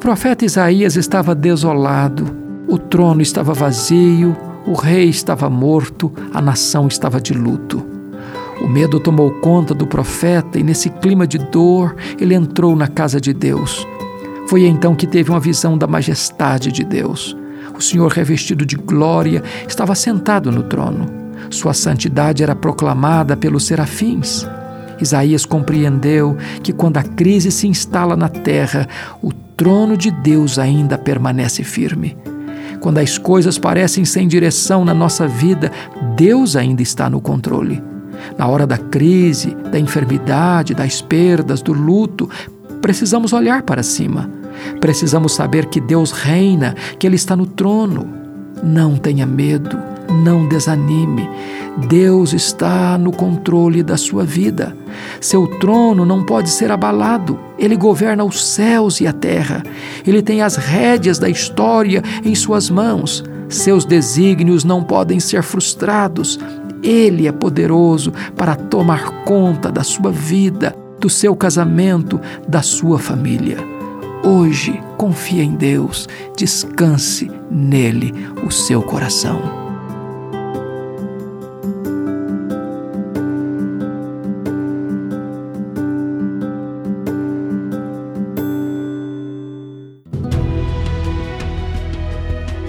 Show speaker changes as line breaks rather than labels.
Profeta Isaías estava desolado, o trono estava vazio, o rei estava morto, a nação estava de luto. O medo tomou conta do profeta e, nesse clima de dor, ele entrou na casa de Deus. Foi então que teve uma visão da majestade de Deus. O Senhor, revestido de glória, estava sentado no trono. Sua santidade era proclamada pelos serafins. Isaías compreendeu que quando a crise se instala na terra, o trono de Deus ainda permanece firme. Quando as coisas parecem sem direção na nossa vida, Deus ainda está no controle. Na hora da crise, da enfermidade, das perdas, do luto, precisamos olhar para cima. Precisamos saber que Deus reina, que Ele está no trono. Não tenha medo, não desanime. Deus está no controle da sua vida. Seu trono não pode ser abalado. Ele governa os céus e a terra. Ele tem as rédeas da história em suas mãos. Seus desígnios não podem ser frustrados. Ele é poderoso para tomar conta da sua vida, do seu casamento, da sua família. Hoje, confie em Deus, descanse nele o seu coração.